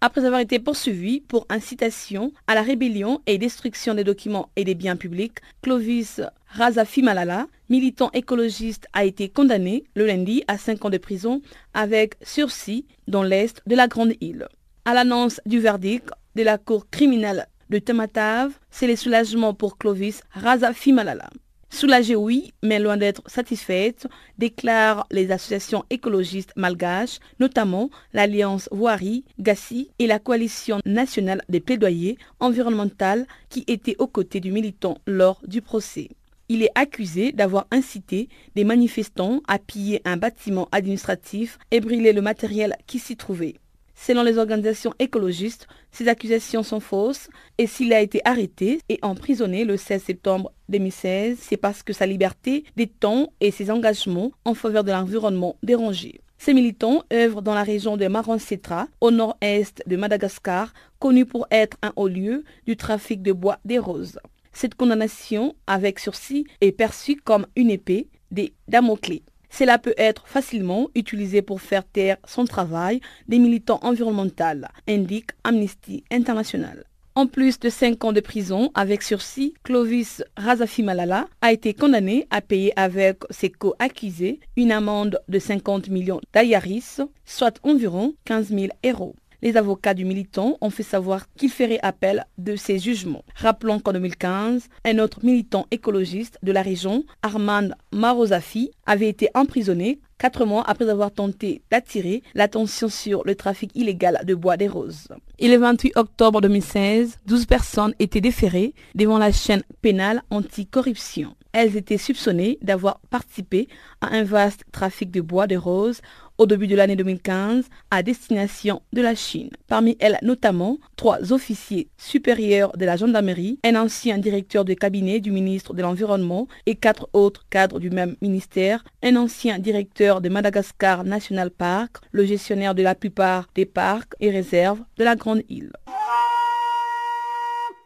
Après avoir été poursuivi pour incitation à la rébellion et destruction des documents et des biens publics, Clovis Razafi Malala, militant écologiste, a été condamné le lundi à 5 ans de prison avec sursis dans l'est de la Grande Île. À l'annonce du verdict de la cour criminelle de Tematav, c'est le soulagement pour Clovis Razafi Malala. Soulagée, oui, mais loin d'être satisfaite, déclarent les associations écologistes malgaches, notamment l'Alliance Voirie, Gassi et la Coalition nationale des plaidoyers environnementaux qui étaient aux côtés du militant lors du procès. Il est accusé d'avoir incité des manifestants à piller un bâtiment administratif et brûler le matériel qui s'y trouvait. Selon les organisations écologistes, ces accusations sont fausses et s'il a été arrêté et emprisonné le 16 septembre 2016, c'est parce que sa liberté détend et ses engagements en faveur de l'environnement dérangé. Ces militants œuvrent dans la région de Marancetra, au nord-est de Madagascar, connue pour être un haut lieu du trafic de bois des roses. Cette condamnation avec sursis est perçue comme une épée des Damoclès. Cela peut être facilement utilisé pour faire taire son travail des militants environnementaux, indique Amnesty International. En plus de 5 ans de prison avec sursis, Clovis Razafi Malala a été condamné à payer avec ses co-accusés une amende de 50 millions d'ayaris, soit environ 15 000 euros. Les avocats du militant ont fait savoir qu'ils feraient appel de ces jugements. Rappelons qu'en 2015, un autre militant écologiste de la région, Armand Marosafi, avait été emprisonné quatre mois après avoir tenté d'attirer l'attention sur le trafic illégal de bois des roses. Et le 28 octobre 2016, 12 personnes étaient déférées devant la chaîne pénale anticorruption. Elles étaient soupçonnées d'avoir participé à un vaste trafic de bois de roses au début de l'année 2015 à destination de la Chine. Parmi elles notamment trois officiers supérieurs de la gendarmerie, un ancien directeur de cabinet du ministre de l'Environnement et quatre autres cadres du même ministère, un ancien directeur de Madagascar National Park, le gestionnaire de la plupart des parcs et réserves de la Grande Île.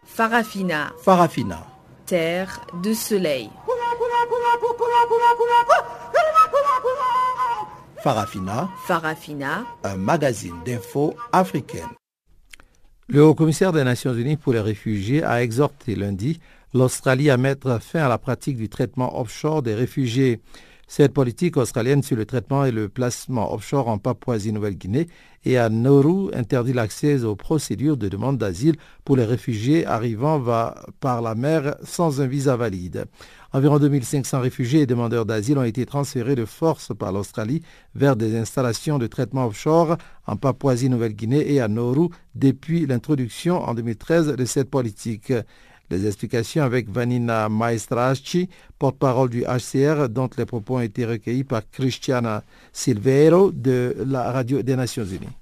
Farafina. Farafina. Terre de soleil. Farafina. Farafina. Un magazine d'infos africaine. Le haut-commissaire des Nations Unies pour les réfugiés a exhorté lundi l'Australie à mettre fin à la pratique du traitement offshore des réfugiés. Cette politique australienne sur le traitement et le placement offshore en Papouasie-Nouvelle-Guinée et à Nauru interdit l'accès aux procédures de demande d'asile pour les réfugiés arrivant par la mer sans un visa valide. Environ 2500 réfugiés et demandeurs d'asile ont été transférés de force par l'Australie vers des installations de traitement offshore en Papouasie-Nouvelle-Guinée et à Nauru depuis l'introduction en 2013 de cette politique. Les explications avec Vanina Maestracci, porte-parole du HCR, dont les propos ont été recueillis par Cristiana Silveiro de la Radio des Nations Unies.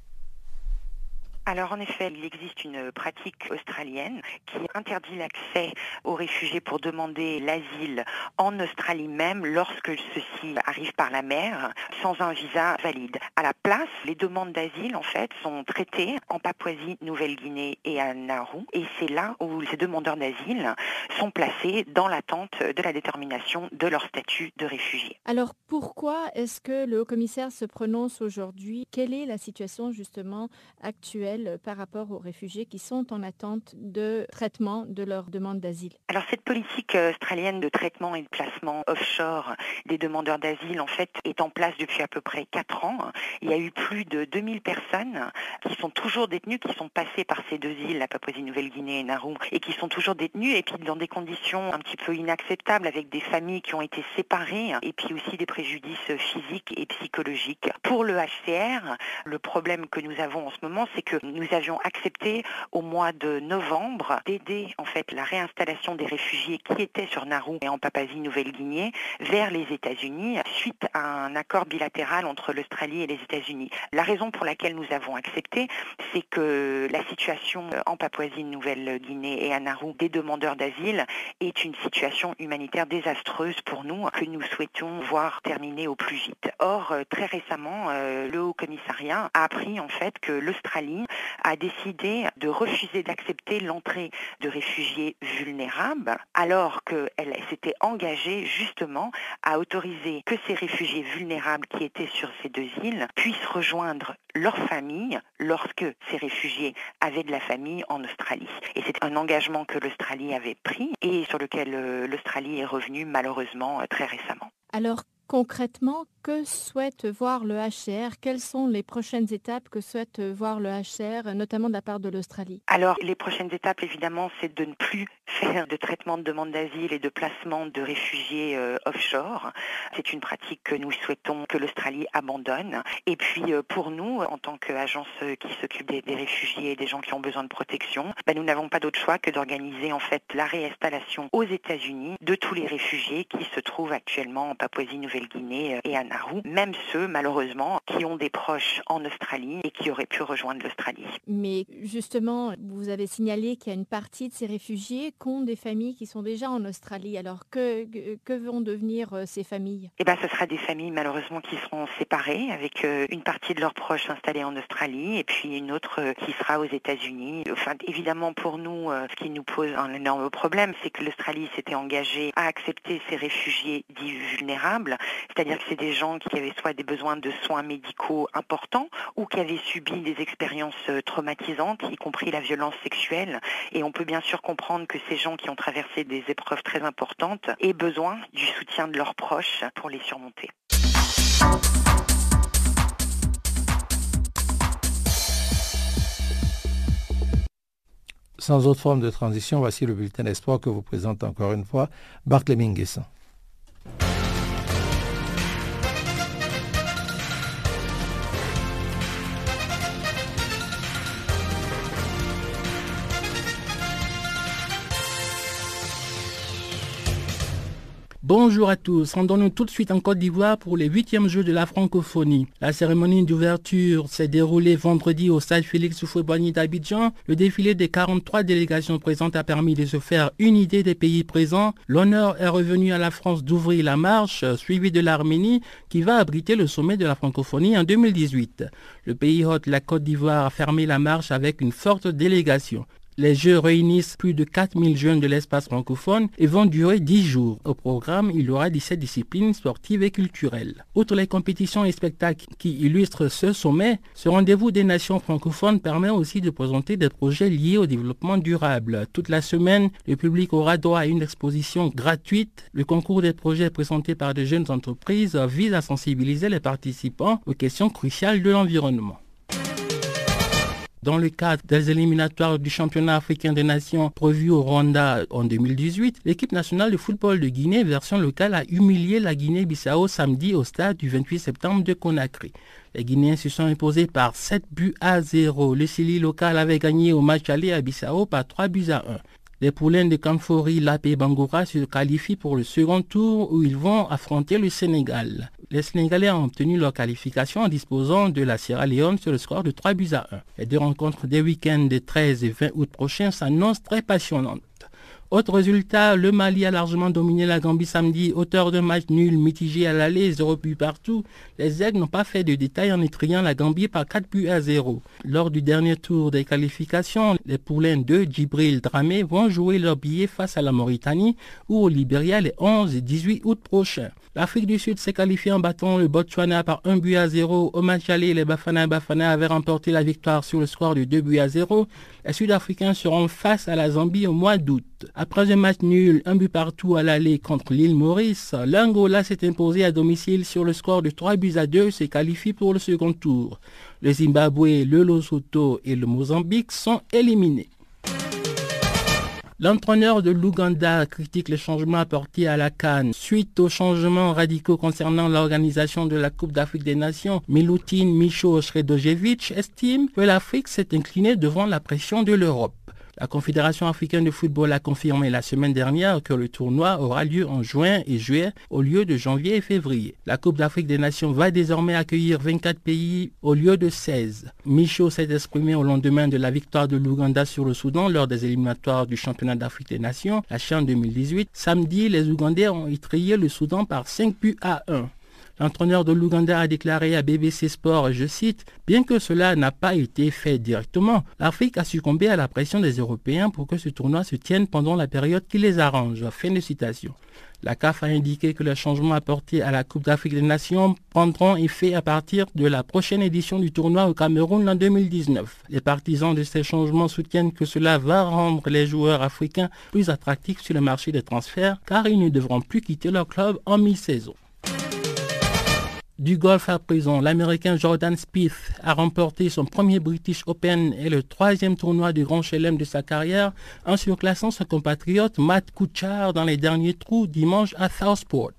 Alors en effet, il existe une pratique australienne qui interdit l'accès aux réfugiés pour demander l'asile en Australie même lorsque ceux-ci arrivent par la mer sans un visa valide. À la place, les demandes d'asile en fait sont traitées en Papouasie, Nouvelle-Guinée et à Nauru et c'est là où ces demandeurs d'asile sont placés dans l'attente de la détermination de leur statut de réfugié. Alors pourquoi est-ce que le haut-commissaire se prononce aujourd'hui? Quelle est la situation justement actuelle par rapport aux réfugiés qui sont en attente de traitement de leur demande d'asile Alors cette politique australienne de traitement et de placement offshore des demandeurs d'asile en fait est en place depuis à peu près 4 ans. Il y a eu plus de 2000 personnes qui sont toujours détenues, qui sont passées par ces deux îles, la Papouasie-Nouvelle-Guinée et Nauru, et qui sont toujours détenues et puis dans des conditions un petit peu inacceptables avec des familles qui ont été séparées et puis aussi des préjudices physiques et psychologiques. Pour le HCR, le problème que nous avons en ce moment, c'est que nous avions accepté au mois de novembre d'aider en fait la réinstallation des réfugiés qui étaient sur Nauru et en Papouasie-Nouvelle-Guinée vers les États-Unis suite à un accord bilatéral entre l'Australie et les États-Unis. La raison pour laquelle nous avons accepté, c'est que la situation en Papouasie-Nouvelle-Guinée et à Nauru des demandeurs d'asile est une situation humanitaire désastreuse pour nous que nous souhaitons voir terminer au plus vite. Or, très récemment, le Haut Commissariat a appris en fait que l'Australie a décidé de refuser d'accepter l'entrée de réfugiés vulnérables alors qu'elle s'était engagée justement à autoriser que ces réfugiés vulnérables qui étaient sur ces deux îles puissent rejoindre leur famille lorsque ces réfugiés avaient de la famille en Australie. Et c'est un engagement que l'Australie avait pris et sur lequel l'Australie est revenue malheureusement très récemment. Alors concrètement, que souhaite voir le HCR Quelles sont les prochaines étapes que souhaite voir le HCR, notamment de la part de l'Australie? Alors, les prochaines étapes, évidemment, c'est de ne plus faire de traitement de demande d'asile et de placement de réfugiés euh, offshore. C'est une pratique que nous souhaitons que l'Australie abandonne. Et puis, euh, pour nous, en tant qu'agence qui s'occupe des, réfugiés et des gens qui ont besoin de protection, ben, nous n'avons pas d'autre choix que d'organiser en fait la réinstallation aux États-Unis de tous les réfugiés qui se trouvent actuellement en Papouasie-Nouvelle-Guinée et à roue, même ceux malheureusement qui ont des proches en Australie et qui auraient pu rejoindre l'Australie. Mais justement, vous avez signalé qu'il y a une partie de ces réfugiés qui ont des familles qui sont déjà en Australie. Alors que, que vont devenir euh, ces familles? Eh bien, ce sera des familles malheureusement qui seront séparées avec euh, une partie de leurs proches installés en Australie et puis une autre euh, qui sera aux États-Unis. Enfin, évidemment pour nous, ce qui nous pose un énorme problème, c'est que l'Australie s'était engagée à accepter ces réfugiés dits vulnérables, c'est-à-dire que c'est des gens qui avaient soit des besoins de soins médicaux importants ou qui avaient subi des expériences traumatisantes, y compris la violence sexuelle. Et on peut bien sûr comprendre que ces gens qui ont traversé des épreuves très importantes aient besoin du soutien de leurs proches pour les surmonter. Sans autre forme de transition, voici le bulletin d'espoir que vous présente encore une fois Barclay Minguessan. Bonjour à tous, rendons-nous tout de suite en Côte d'Ivoire pour les huitièmes Jeux de la francophonie. La cérémonie d'ouverture s'est déroulée vendredi au stade Félix Houphouët-Boigny d'Abidjan. Le défilé des 43 délégations présentes a permis de se faire une idée des pays présents. L'honneur est revenu à la France d'ouvrir la marche, suivi de l'Arménie qui va abriter le sommet de la francophonie en 2018. Le pays hôte, la Côte d'Ivoire, a fermé la marche avec une forte délégation. Les Jeux réunissent plus de 4000 jeunes de l'espace francophone et vont durer 10 jours. Au programme, il y aura 17 disciplines sportives et culturelles. Outre les compétitions et spectacles qui illustrent ce sommet, ce rendez-vous des nations francophones permet aussi de présenter des projets liés au développement durable. Toute la semaine, le public aura droit à une exposition gratuite. Le concours des projets présentés par de jeunes entreprises vise à sensibiliser les participants aux questions cruciales de l'environnement. Dans le cadre des éliminatoires du championnat africain des nations prévu au Rwanda en 2018, l'équipe nationale de football de Guinée, version locale, a humilié la Guinée-Bissau samedi au stade du 28 septembre de Conakry. Les Guinéens se sont imposés par 7 buts à 0. Le Sili local avait gagné au match aller à Bissau par 3 buts à 1. Les poulains de Kamfori, Lapé et Bangoura se qualifient pour le second tour où ils vont affronter le Sénégal. Les Sénégalais ont obtenu leur qualification en disposant de la Sierra Leone sur le score de 3 buts à 1. Les deux rencontres des week-ends des 13 et 20 août prochains s'annoncent très passionnantes. Autre résultat, le Mali a largement dominé la Gambie samedi, auteur de match nul mitigé à l'aller, 0 buts partout. Les Aigles n'ont pas fait de détails en étriant la Gambie par 4 buts à 0. Lors du dernier tour des qualifications, les poulains de Djibril Dramé vont jouer leur billet face à la Mauritanie ou au Libéria les 11 et 18 août prochains. L'Afrique du Sud s'est qualifiée en battant le Botswana par 1 but à 0. Au match aller, les Bafana Bafana avaient remporté la victoire sur le score de 2 buts à 0. Les Sud-Africains seront face à la Zambie au mois d'août. Après un match nul, un but partout à l'aller contre l'île Maurice, l'Angola s'est imposé à domicile sur le score de 3 buts à 2 et se qualifie pour le second tour. Le Zimbabwe, le Lesotho et le Mozambique sont éliminés. L'entraîneur de l'Ouganda critique les changements apportés à la Cannes suite aux changements radicaux concernant l'organisation de la Coupe d'Afrique des Nations. Milutin Micho Sredojevic estime que l'Afrique s'est inclinée devant la pression de l'Europe. La Confédération africaine de football a confirmé la semaine dernière que le tournoi aura lieu en juin et juillet au lieu de janvier et février. La Coupe d'Afrique des Nations va désormais accueillir 24 pays au lieu de 16. Michaud s'est exprimé au lendemain de la victoire de l'Ouganda sur le Soudan lors des éliminatoires du championnat d'Afrique des Nations, la Chaîne 2018. Samedi, les Ougandais ont étrié le Soudan par 5 buts à 1. L'entraîneur de l'Ouganda a déclaré à BBC Sport, je cite, Bien que cela n'a pas été fait directement, l'Afrique a succombé à la pression des Européens pour que ce tournoi se tienne pendant la période qui les arrange. Fin de citation. La CAF a indiqué que les changements apportés à la Coupe d'Afrique des Nations prendront effet à partir de la prochaine édition du tournoi au Cameroun en 2019. Les partisans de ces changements soutiennent que cela va rendre les joueurs africains plus attractifs sur le marché des transferts car ils ne devront plus quitter leur club en mi-saison. Du golf à prison, l'Américain Jordan Spieth a remporté son premier British Open et le troisième tournoi du Grand Chelem de sa carrière en surclassant son compatriote Matt Kuchar dans les derniers trous dimanche à Southport.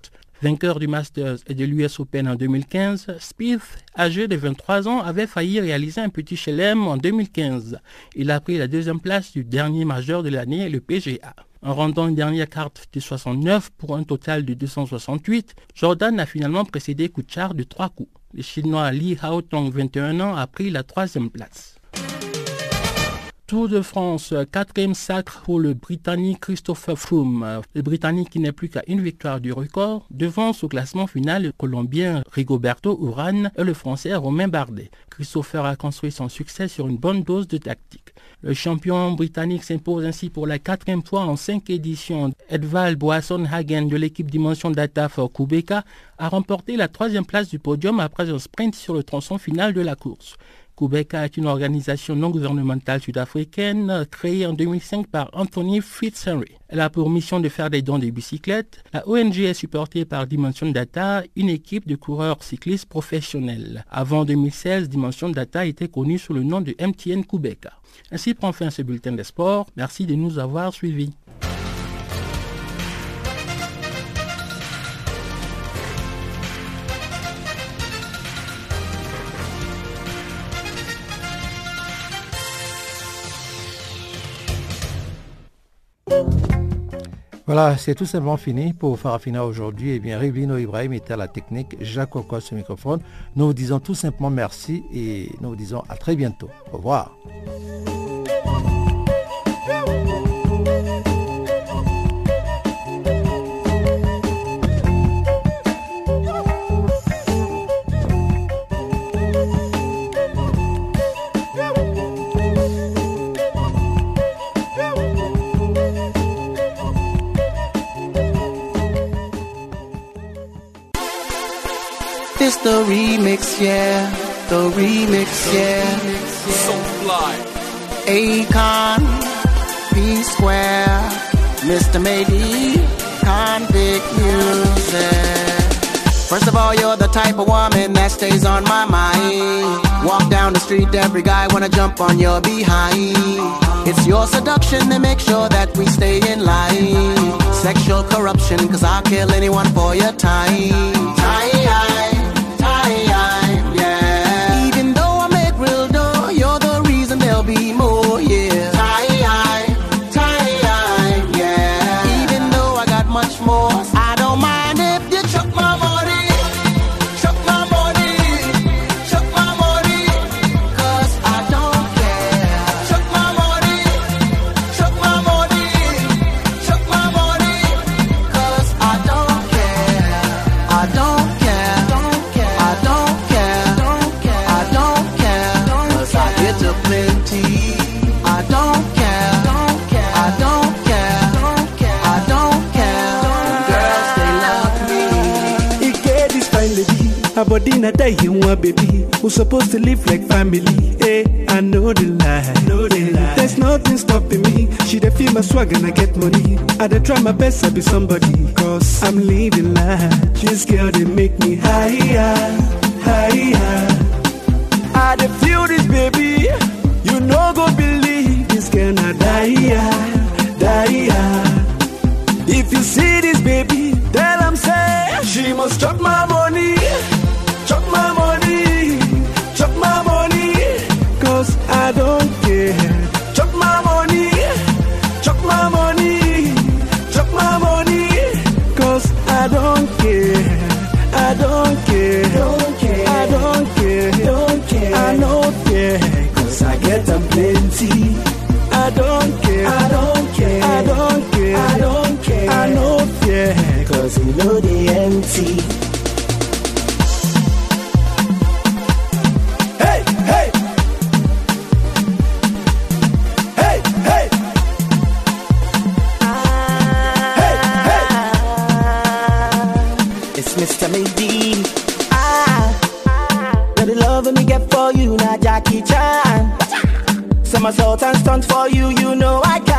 Vainqueur du Masters et de l'US Open en 2015, Spieth, âgé de 23 ans, avait failli réaliser un petit chelem en 2015. Il a pris la deuxième place du dernier majeur de l'année, le PGA. En rendant une dernière carte de 69 pour un total de 268, Jordan a finalement précédé Kuchar de trois coups. Le Chinois Li Haotong, 21 ans, a pris la troisième place. Tour de France, quatrième sacre pour le Britannique Christopher Froome. Le Britannique qui n'est plus qu'à une victoire du record, devance au classement final le Colombien Rigoberto Urán et le Français Romain Bardet. Christopher a construit son succès sur une bonne dose de tactique. Le champion britannique s'impose ainsi pour la quatrième fois en cinq éditions. Edval Boasson-Hagen de l'équipe Dimension Data for Kubeka a remporté la troisième place du podium après un sprint sur le tronçon final de la course. Kubeka est une organisation non gouvernementale sud-africaine créée en 2005 par Anthony Fitzhenry. Elle a pour mission de faire des dons de bicyclettes. La ONG est supportée par Dimension Data, une équipe de coureurs cyclistes professionnels. Avant 2016, Dimension Data était connue sous le nom de MTN Kubeka. Ainsi prend fin ce bulletin des sports. Merci de nous avoir suivis. Voilà, c'est tout simplement fini pour Farafina aujourd'hui. Eh bien, Rivlino Ibrahim était à la technique, Jacques Okwa ce microphone. Nous vous disons tout simplement merci et nous vous disons à très bientôt. Au revoir. The remix, yeah. The remix, yeah. So fly. Akon, P Square, Mr. Maybe, convict music. First of all, you're the type of woman that stays on my mind. Walk down the street, every guy wanna jump on your behind. It's your seduction that makes sure that we stay in line. Sexual corruption, cause I'll kill anyone for your time. Time, baby. Who supposed to live like family? Hey, I know the lie, know the lie. There's nothing stopping me. She dey feel my swag and I get money. I dey try my best to be somebody, cause I'm living life. This girl they make me higher, higher. I dey feel this baby, you no go believe this girl na die, die. If you see this baby, tell him say she must drop my plenty. I don't care. I don't care. I don't care. I don't care. I don't care. Cause you know they empty. Somersault and stunt for you, you know I can.